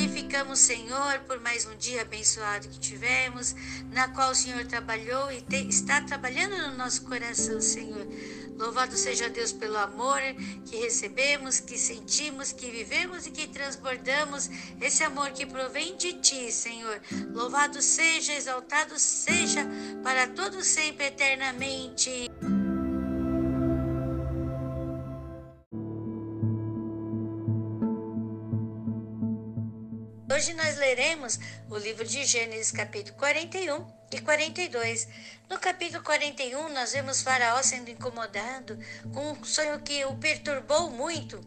glorificamos, Senhor, por mais um dia abençoado que tivemos, na qual o Senhor trabalhou e te, está trabalhando no nosso coração, Senhor. Louvado seja Deus pelo amor que recebemos, que sentimos, que vivemos e que transbordamos, esse amor que provém de Ti, Senhor. Louvado seja, exaltado seja, para todo sempre, eternamente. Hoje nós leremos o livro de Gênesis, capítulo 41 e 42. No capítulo 41, nós vemos Faraó sendo incomodado com um sonho que o perturbou muito.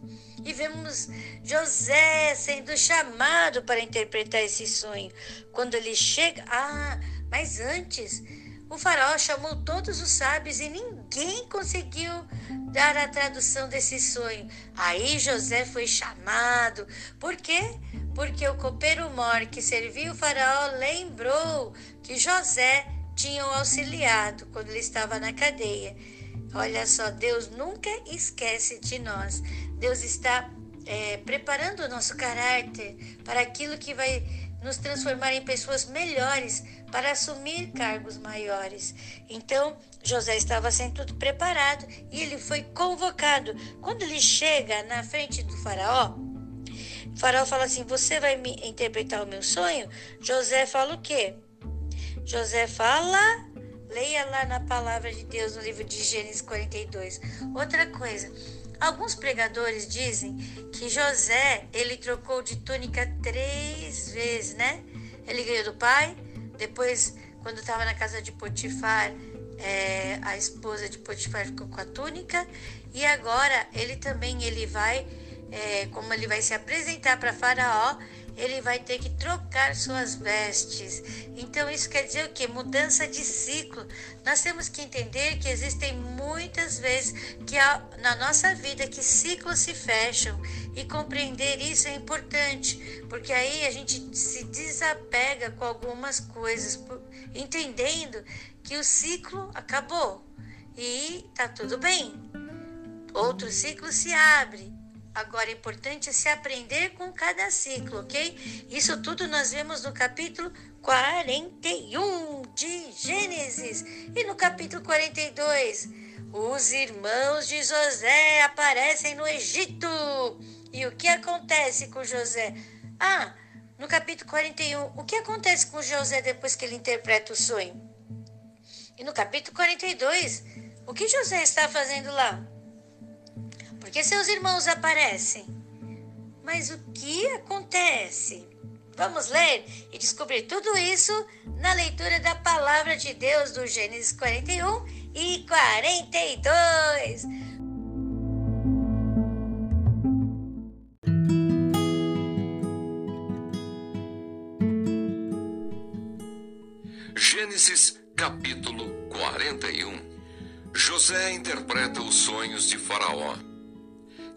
E vemos José sendo chamado para interpretar esse sonho. Quando ele chega. Ah, mas antes, o Faraó chamou todos os sábios e ninguém conseguiu dar a tradução desse sonho. Aí José foi chamado. Por quê? Porque o copeiro mor que serviu o faraó lembrou que José tinha o auxiliado quando ele estava na cadeia. Olha só, Deus nunca esquece de nós. Deus está é, preparando o nosso caráter para aquilo que vai nos transformar em pessoas melhores para assumir cargos maiores. Então, José estava sendo tudo preparado e ele foi convocado. Quando ele chega na frente do faraó, faraó fala assim: Você vai me interpretar o meu sonho? José fala o quê? José fala. Leia lá na palavra de Deus no livro de Gênesis 42. Outra coisa, alguns pregadores dizem que José ele trocou de túnica três vezes, né? Ele ganhou do pai, depois, quando estava na casa de Potifar, é, a esposa de Potifar ficou com a túnica, e agora ele também ele vai é, como ele vai se apresentar para Faraó, ele vai ter que trocar suas vestes. Então, isso quer dizer o quê? Mudança de ciclo. Nós temos que entender que existem muitas vezes que na nossa vida que ciclos se fecham e compreender isso é importante, porque aí a gente se desapega com algumas coisas, entendendo que o ciclo acabou e tá tudo bem. Outro ciclo se abre Agora, é importante se aprender com cada ciclo, ok? Isso tudo nós vemos no capítulo 41 de Gênesis. E no capítulo 42, os irmãos de José aparecem no Egito. E o que acontece com José? Ah, no capítulo 41, o que acontece com José depois que ele interpreta o sonho? E no capítulo 42, o que José está fazendo lá? Porque seus irmãos aparecem. Mas o que acontece? Vamos ler e descobrir tudo isso na leitura da palavra de Deus do Gênesis 41 e 42. Gênesis capítulo 41 José interpreta os sonhos de Faraó.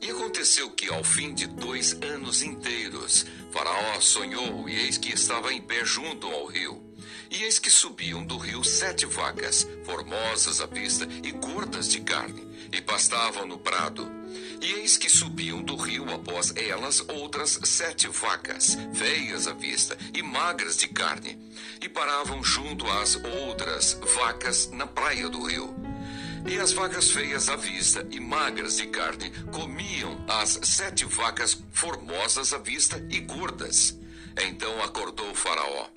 E aconteceu que, ao fim de dois anos inteiros, Faraó sonhou, e eis que estava em pé junto ao rio. E eis que subiam do rio sete vacas, formosas à vista e gordas de carne, e pastavam no prado. E eis que subiam do rio após elas outras sete vacas, feias à vista e magras de carne, e paravam junto às outras vacas na praia do rio. E as vacas feias à vista e magras de carne comiam as sete vacas formosas à vista e gordas. Então acordou o Faraó.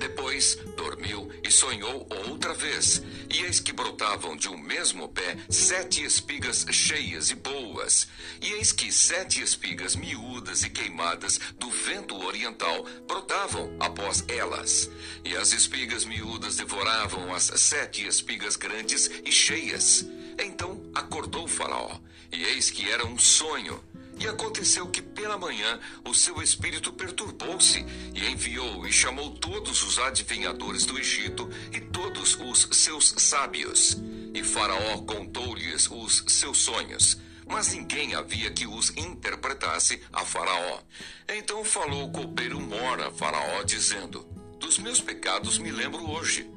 Depois dormiu e sonhou outra vez. E eis que brotavam de um mesmo pé sete espigas cheias e boas. E eis que sete espigas miúdas e queimadas do vento oriental brotavam após elas. E as espigas miúdas devoravam as sete espigas grandes e cheias. Então acordou Faraó. E eis que era um sonho e aconteceu que pela manhã o seu espírito perturbou-se e enviou e chamou todos os adivinhadores do Egito e todos os seus sábios. E Faraó contou-lhes os seus sonhos, mas ninguém havia que os interpretasse a Faraó. Então falou o copeiro Mora a Faraó, dizendo: Dos meus pecados me lembro hoje.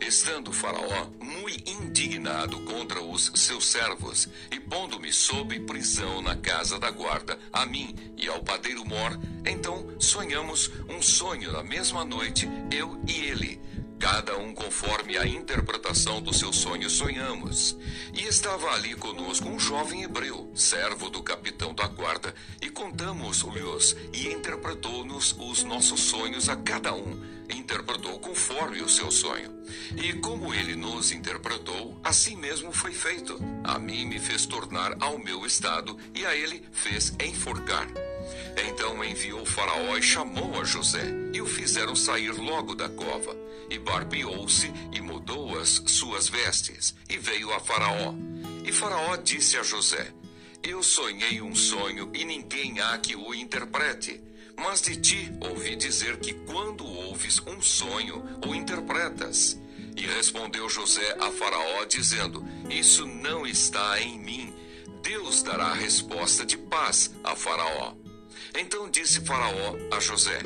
Estando Faraó muito indignado contra os seus servos e pondo-me sob prisão na casa da guarda, a mim e ao padeiro Mor, então sonhamos um sonho na mesma noite, eu e ele cada um conforme a interpretação do seu sonho sonhamos. E estava ali conosco um jovem hebreu, servo do capitão da guarda, contamos-lhes e interpretou-nos os nossos sonhos a cada um. Interpretou conforme o seu sonho. E como ele nos interpretou, assim mesmo foi feito. A mim me fez tornar ao meu estado e a ele fez enforcar. Então enviou Faraó e chamou a José, e o fizeram sair logo da cova. E barbeou-se e mudou as suas vestes, e veio a Faraó. E Faraó disse a José: Eu sonhei um sonho, e ninguém há que o interprete. Mas de ti ouvi dizer que quando ouves um sonho, o interpretas. E respondeu José a Faraó, dizendo: Isso não está em mim. Deus dará resposta de paz a Faraó. Então disse Faraó a José: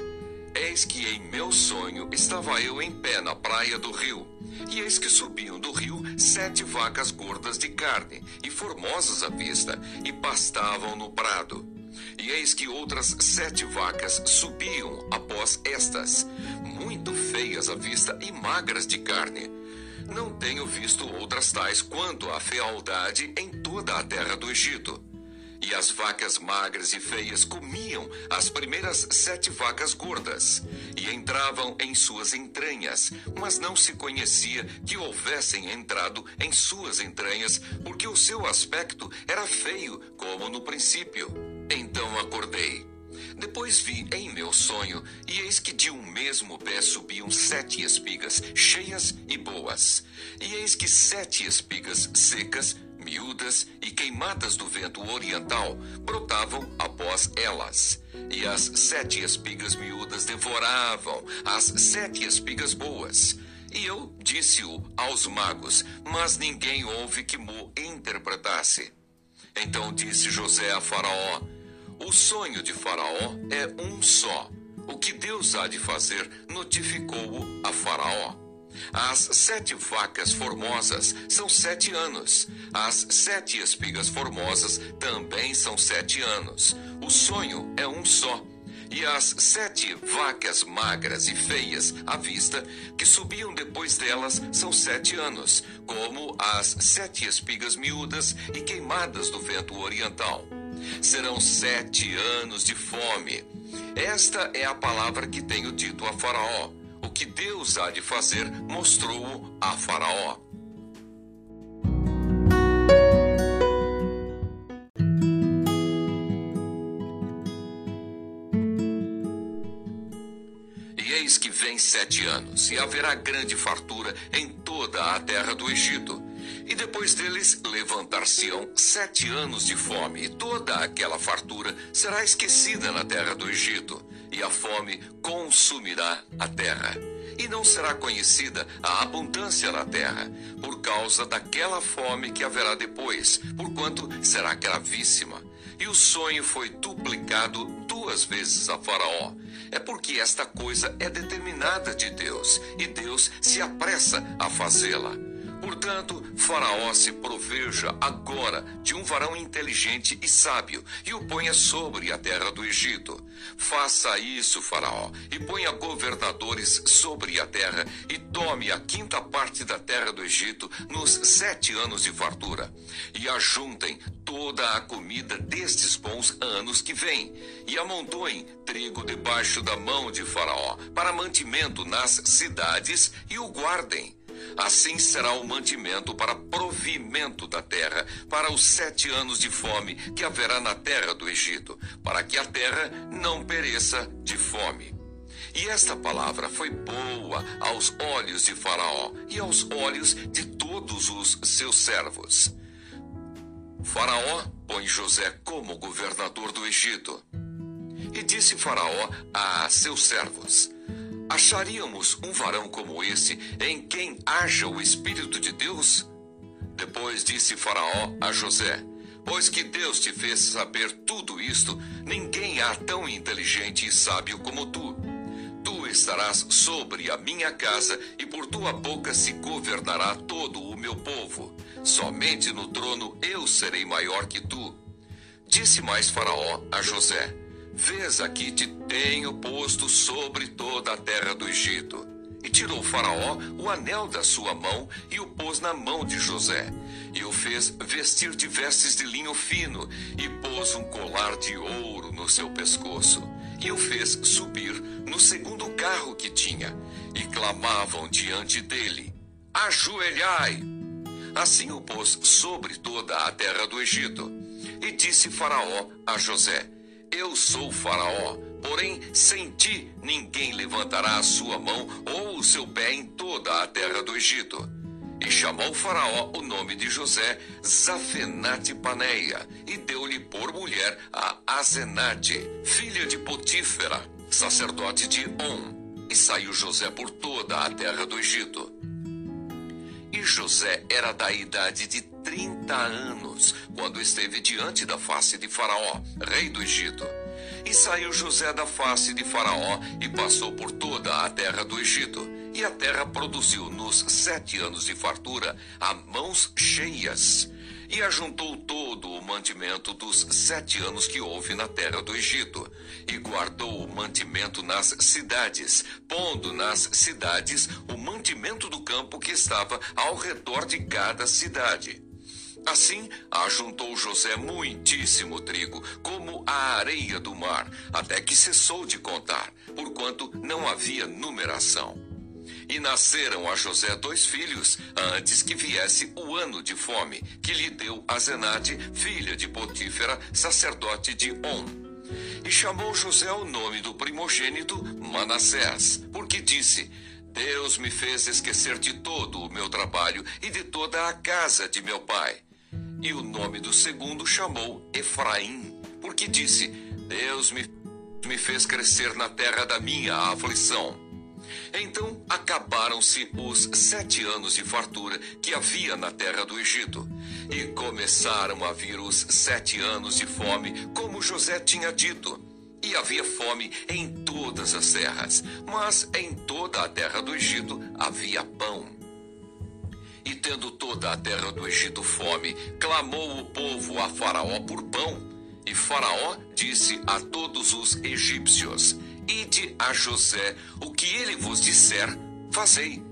Eis que em meu sonho estava eu em pé na praia do rio, e eis que subiam do rio sete vacas gordas de carne e formosas à vista, e pastavam no prado. E eis que outras sete vacas subiam após estas, muito feias à vista e magras de carne. Não tenho visto outras tais quanto a fealdade em toda a terra do Egito. E as vacas magras e feias comiam as primeiras sete vacas gordas, e entravam em suas entranhas, mas não se conhecia que houvessem entrado em suas entranhas, porque o seu aspecto era feio, como no princípio. Então acordei. Depois vi em meu sonho, e eis que de um mesmo pé subiam sete espigas, cheias e boas. E eis que sete espigas secas miúdas e queimadas do vento oriental brotavam após elas. E as sete espigas miúdas devoravam as sete espigas boas. E eu disse-o aos magos, mas ninguém houve que mo interpretasse. Então disse José a Faraó: O sonho de Faraó é um só. O que Deus há de fazer, notificou-o a Faraó. As sete vacas formosas são sete anos. As sete espigas formosas também são sete anos. O sonho é um só. E as sete vacas magras e feias à vista, que subiam depois delas, são sete anos, como as sete espigas miúdas e queimadas do vento oriental. Serão sete anos de fome. Esta é a palavra que tenho dito a Faraó que Deus há de fazer, mostrou-o a Faraó. E eis que vem sete anos, e haverá grande fartura em toda a terra do Egito. E depois deles levantar-se-ão sete anos de fome, e toda aquela fartura será esquecida na terra do Egito e a fome consumirá a terra. E não será conhecida a abundância na terra, por causa daquela fome que haverá depois, porquanto será gravíssima. E o sonho foi duplicado duas vezes a Faraó. É porque esta coisa é determinada de Deus, e Deus se apressa a fazê-la. Portanto, Faraó se proveja agora de um varão inteligente e sábio e o ponha sobre a terra do Egito. Faça isso, Faraó, e ponha governadores sobre a terra e tome a quinta parte da terra do Egito nos sete anos de fartura. E ajuntem toda a comida destes bons anos que vêm, e amontoem trigo debaixo da mão de Faraó, para mantimento nas cidades, e o guardem. Assim será o mantimento para provimento da terra, para os sete anos de fome que haverá na terra do Egito, para que a terra não pereça de fome. E esta palavra foi boa aos olhos de Faraó e aos olhos de todos os seus servos. Faraó põe José como governador do Egito. E disse Faraó a seus servos: Acharíamos um varão como esse em quem haja o Espírito de Deus? Depois disse Faraó a José: Pois que Deus te fez saber tudo isto, ninguém há tão inteligente e sábio como tu. Tu estarás sobre a minha casa, e por tua boca se governará todo o meu povo. Somente no trono eu serei maior que tu. Disse mais Faraó a José: Vês aqui te tenho posto sobre toda a terra do Egito. E tirou Faraó o anel da sua mão e o pôs na mão de José. E o fez vestir de vestes de linho fino e pôs um colar de ouro no seu pescoço. E o fez subir no segundo carro que tinha. E clamavam diante dele: Ajoelhai! Assim o pôs sobre toda a terra do Egito. E disse Faraó a José: Eu sou Faraó Porém, sem ti ninguém levantará a sua mão ou o seu pé em toda a terra do Egito. E chamou Faraó o nome de José Zafenate Paneia, e deu-lhe por mulher a Azenate, filha de Potífera, sacerdote de On. E saiu José por toda a terra do Egito. José era da idade de trinta anos, quando esteve diante da face de Faraó, rei do Egito. E saiu José da face de Faraó e passou por toda a terra do Egito. E a terra produziu nos sete anos de fartura a mãos cheias. E ajuntou todo o mantimento dos sete anos que houve na terra do Egito, e guardou o mantimento nas cidades, pondo nas cidades o mantimento do campo que estava ao redor de cada cidade. Assim, ajuntou José muitíssimo trigo, como a areia do mar, até que cessou de contar, porquanto não havia numeração. E nasceram a José dois filhos, antes que viesse o ano de fome, que lhe deu Azenate, filha de Potífera, sacerdote de On. E chamou José o nome do primogênito Manassés, porque disse: Deus me fez esquecer de todo o meu trabalho e de toda a casa de meu pai. E o nome do segundo chamou Efraim, porque disse: Deus me, me fez crescer na terra da minha aflição. Então acabaram-se os sete anos de fartura que havia na terra do Egito, e começaram a vir os sete anos de fome, como José tinha dito. E havia fome em todas as terras, mas em toda a terra do Egito havia pão. E tendo toda a terra do Egito fome, clamou o povo a Faraó por pão. E Faraó disse a todos os egípcios: Ide a José, o que ele vos disser, fazei.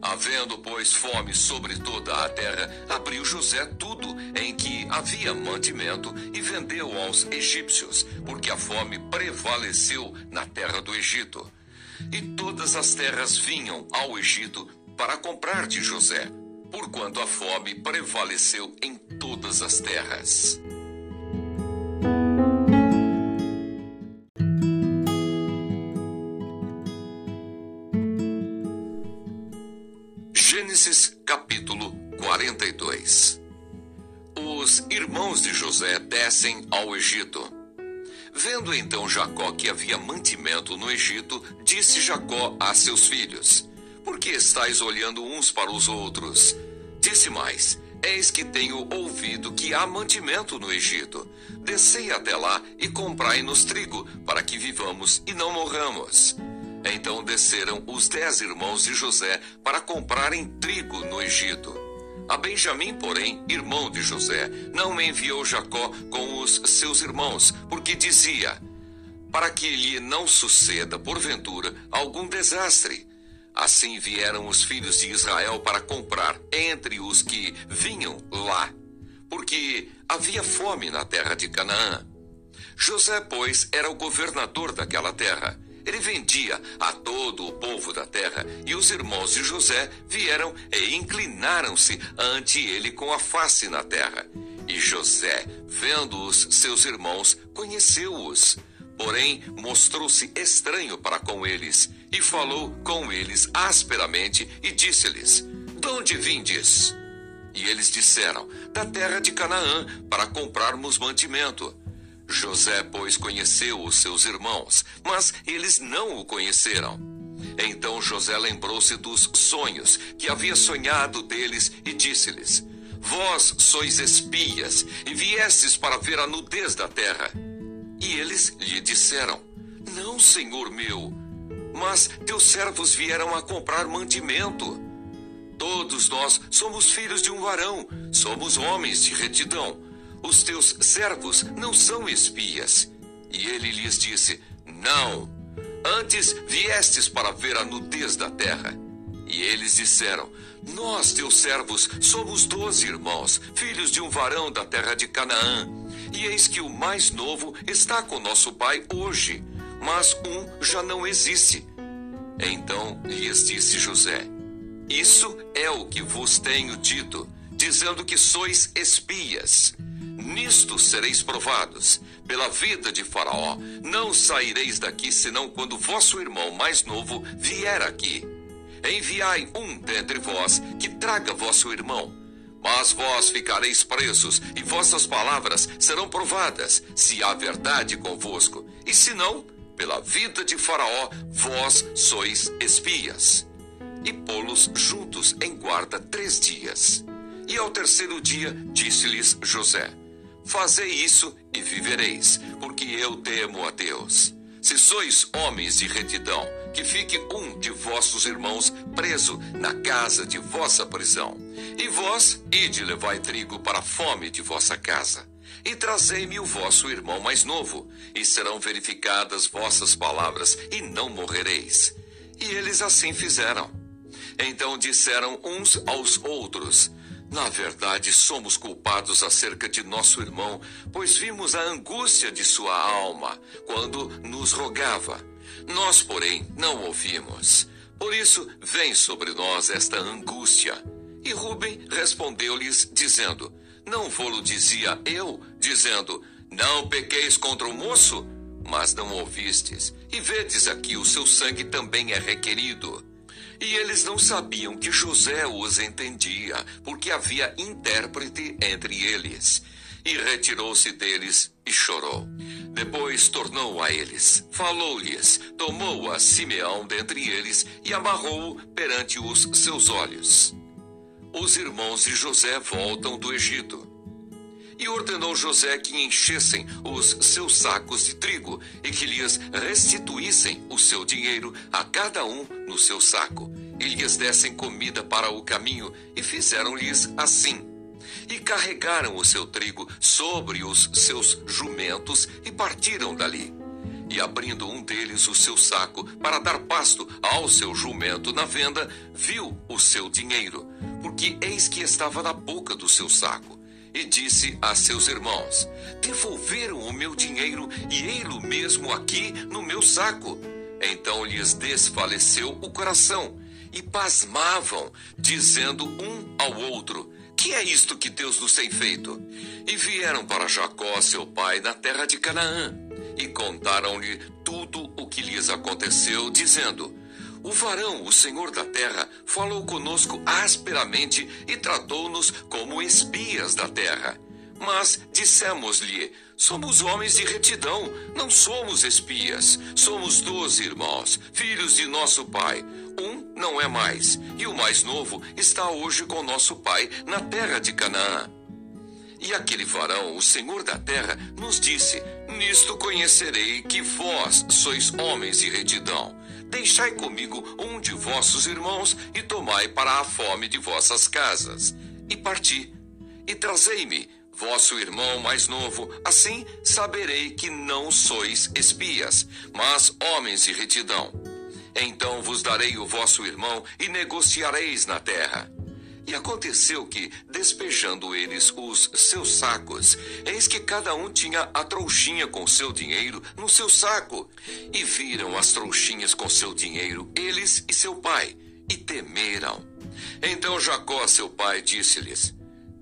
Havendo, pois, fome sobre toda a terra, abriu José tudo em que havia mantimento e vendeu aos egípcios, porque a fome prevaleceu na terra do Egito. E todas as terras vinham ao Egito para comprar de José porquanto a fome prevaleceu em todas as terras. Irmãos de José descem ao Egito. Vendo então Jacó que havia mantimento no Egito, disse Jacó a seus filhos: por que estáis olhando uns para os outros? Disse mais: Eis que tenho ouvido que há mantimento no Egito. Descei até lá e comprai-nos trigo, para que vivamos e não morramos. Então desceram os dez irmãos de José para comprarem trigo no Egito. A Benjamim, porém, irmão de José, não enviou Jacó com os seus irmãos, porque dizia: Para que lhe não suceda, porventura, algum desastre Assim vieram os filhos de Israel para comprar entre os que vinham lá, porque havia fome na terra de Canaã. José, pois, era o governador daquela terra. Ele vendia a todo o povo da terra, e os irmãos de José vieram e inclinaram-se ante ele com a face na terra. E José, vendo os seus irmãos, conheceu-os Porém, mostrou-se estranho para com eles e falou com eles asperamente e disse-lhes: De onde vindes? E eles disseram: Da terra de Canaã, para comprarmos mantimento. José, pois, conheceu os seus irmãos, mas eles não o conheceram. Então José lembrou-se dos sonhos que havia sonhado deles e disse-lhes: Vós sois espias e viestes para ver a nudez da terra. E eles lhe disseram: Não, senhor meu. mas teus servos vieram a comprar mantimento. Todos nós somos filhos de um varão, somos homens de retidão. Os teus servos não são espias. E ele lhes disse: Não. Antes viestes para ver a nudez da terra. E eles disseram: Nós, teus servos, somos doze irmãos, filhos de um varão da terra de Canaã. E eis que o mais novo está com nosso pai hoje, mas um já não existe. Então lhes disse José: Isso é o que vos tenho dito, dizendo que sois espias. Nisto sereis provados. Pela vida de Faraó, não saireis daqui senão quando vosso irmão mais novo vier aqui. Enviai um dentre vós que traga vosso irmão. Mas vós ficareis presos, e vossas palavras serão provadas, se há verdade convosco. E se não, pela vida de Faraó, vós sois espias. E pô-los juntos em guarda três dias. E ao terceiro dia disse-lhes José: Fazei isso e vivereis, porque eu temo a Deus. Se sois homens de retidão, que fique um de vossos irmãos preso na casa de vossa prisão. E vós, ide levai trigo para a fome de vossa casa. E trazei-me o vosso irmão mais novo, e serão verificadas vossas palavras, e não morrereis. E eles assim fizeram. Então disseram uns aos outros: Na verdade, somos culpados acerca de nosso irmão, pois vimos a angústia de sua alma quando nos rogava. Nós, porém, não ouvimos. Por isso vem sobre nós esta angústia. E Rubem respondeu-lhes, dizendo: Não vou-lo dizia eu, dizendo: Não pequeis contra o moço? Mas não ouvistes, e vedes aqui o seu sangue também é requerido. E eles não sabiam que José os entendia, porque havia intérprete entre eles. E retirou-se deles e chorou. Depois tornou a eles, falou-lhes, tomou a Simeão dentre eles e amarrou-o perante os seus olhos. Os irmãos de José voltam do Egito. E ordenou José que enchessem os seus sacos de trigo e que lhes restituíssem o seu dinheiro a cada um no seu saco, e lhes dessem comida para o caminho, e fizeram-lhes assim e carregaram o seu trigo sobre os seus jumentos e partiram dali. E abrindo um deles o seu saco para dar pasto ao seu jumento na venda, viu o seu dinheiro, porque eis que estava na boca do seu saco. E disse a seus irmãos: Devolveram o meu dinheiro e ei-lo mesmo aqui no meu saco. Então lhes desfaleceu o coração e pasmavam, dizendo um ao outro: que é isto que Deus nos tem feito? E vieram para Jacó, seu pai, na terra de Canaã, e contaram-lhe tudo o que lhes aconteceu, dizendo: O varão, o senhor da terra, falou conosco asperamente e tratou-nos como espias da terra. Mas dissemos-lhe: Somos homens de retidão, não somos espias. Somos doze irmãos, filhos de nosso pai. Um não é mais, e o mais novo está hoje com nosso pai na terra de Canaã. E aquele varão, o senhor da terra, nos disse: Nisto conhecerei que vós sois homens de retidão. Deixai comigo um de vossos irmãos e tomai para a fome de vossas casas. E parti. E trazei-me vosso irmão mais novo, assim saberei que não sois espias, mas homens de retidão. Então vos darei o vosso irmão e negociareis na terra. E aconteceu que, despejando eles os seus sacos, eis que cada um tinha a trouxinha com seu dinheiro no seu saco. E viram as trouxinhas com seu dinheiro, eles e seu pai, e temeram. Então Jacó, seu pai, disse-lhes: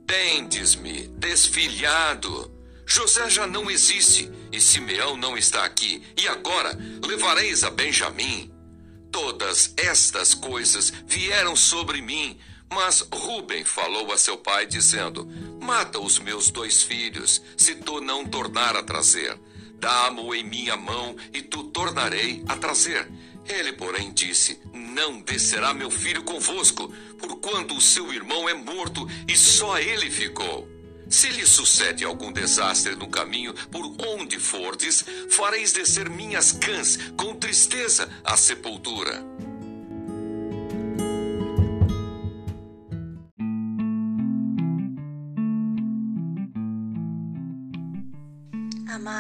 Tendes-me desfilhado. José já não existe e Simeão não está aqui. E agora levareis a Benjamim. Todas estas coisas vieram sobre mim, mas Ruben falou a seu pai, dizendo: Mata os meus dois filhos, se tu não tornar a trazer. Dá-mo em minha mão e tu tornarei a trazer. Ele, porém, disse: Não descerá meu filho convosco, porquanto o seu irmão é morto e só ele ficou. Se lhe sucede algum desastre no caminho por onde fordes, fareis descer minhas cãs com tristeza à sepultura.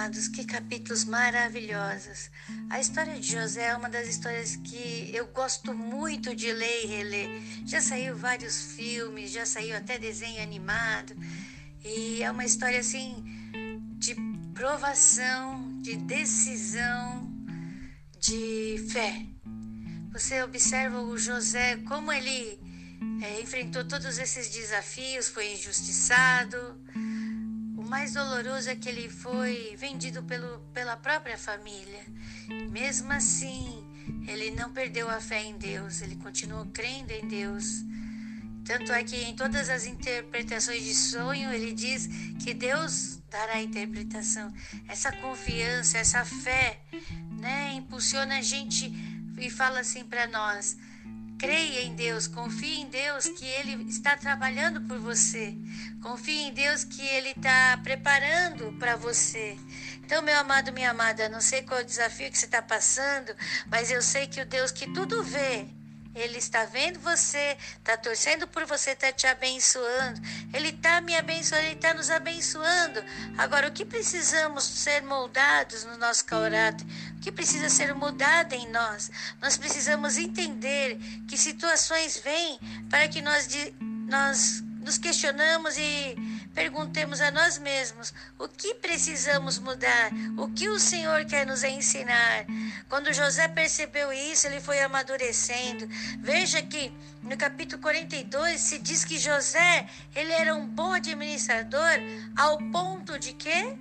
Amados, que capítulos maravilhosos. A história de José é uma das histórias que eu gosto muito de ler e reler. Já saiu vários filmes, já saiu até desenho animado. E é uma história assim de provação, de decisão, de fé. Você observa o José, como ele é, enfrentou todos esses desafios, foi injustiçado mais doloroso é que ele foi vendido pelo, pela própria família. Mesmo assim, ele não perdeu a fé em Deus, ele continuou crendo em Deus. Tanto é que em todas as interpretações de sonho, ele diz que Deus dará a interpretação. Essa confiança, essa fé, né, impulsiona a gente e fala assim para nós: Creia em Deus, confie em Deus que Ele está trabalhando por você. Confie em Deus que Ele está preparando para você. Então, meu amado, minha amada, não sei qual é o desafio que você está passando, mas eu sei que o Deus que tudo vê, ele está vendo você, está torcendo por você, está te abençoando. Ele está me abençoando, Ele está nos abençoando. Agora, o que precisamos ser moldados no nosso caráter? Que precisa ser mudado em nós? Nós precisamos entender que situações vêm para que nós, nós nos questionamos e perguntemos a nós mesmos o que precisamos mudar, o que o Senhor quer nos ensinar. Quando José percebeu isso, ele foi amadurecendo. Veja que no capítulo 42 se diz que José, ele era um bom administrador ao ponto de que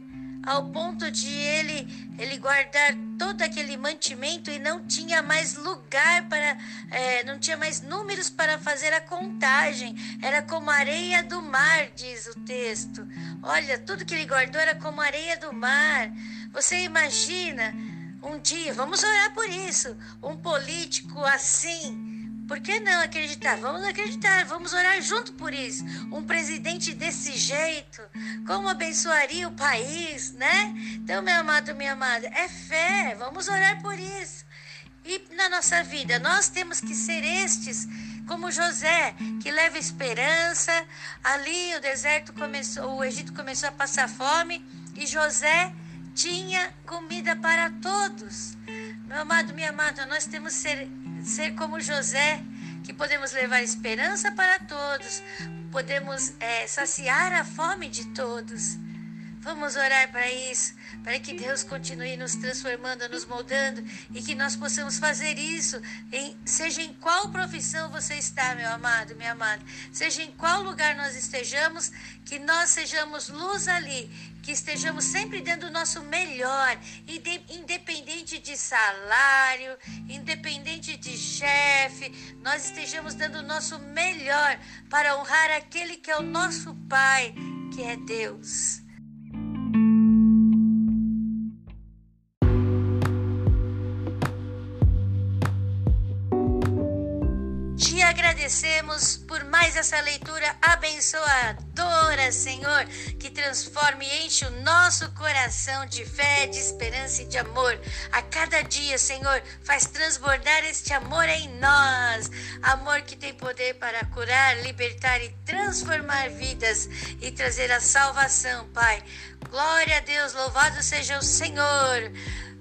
ao ponto de ele ele guardar todo aquele mantimento e não tinha mais lugar para é, não tinha mais números para fazer a contagem. Era como areia do mar diz o texto. Olha tudo que ele guardou era como areia do mar. Você imagina um dia vamos orar por isso um político assim por que não acreditar? Vamos acreditar, vamos orar junto por isso. Um presidente desse jeito, como abençoaria o país, né? Então, meu amado, minha amada, é fé, vamos orar por isso. E na nossa vida, nós temos que ser estes, como José, que leva esperança. Ali o deserto começou, o Egito começou a passar fome e José tinha comida para todos. Meu amado, minha amada, nós temos que ser ser como José, que podemos levar esperança para todos, podemos é, saciar a fome de todos. Vamos orar para isso, para que Deus continue nos transformando, nos moldando e que nós possamos fazer isso, em, seja em qual profissão você está, meu amado, minha amada, seja em qual lugar nós estejamos, que nós sejamos luz ali, que estejamos sempre dando o nosso melhor, independente de salário, independente de chefe, nós estejamos dando o nosso melhor para honrar aquele que é o nosso Pai, que é Deus. Agradecemos por mais essa leitura abençoadora, Senhor, que transforma e enche o nosso coração de fé, de esperança e de amor. A cada dia, Senhor, faz transbordar este amor em nós. Amor que tem poder para curar, libertar e transformar vidas e trazer a salvação, Pai. Glória a Deus, louvado seja o Senhor.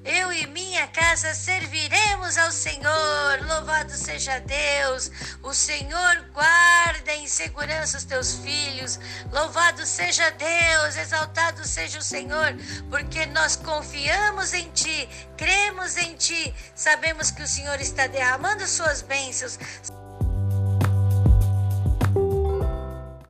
Eu e minha casa serviremos ao Senhor. Louvado seja Deus. O Senhor guarda em segurança os teus filhos. Louvado seja Deus. Exaltado seja o Senhor, porque nós confiamos em Ti, cremos em Ti, sabemos que o Senhor está derramando suas bênçãos.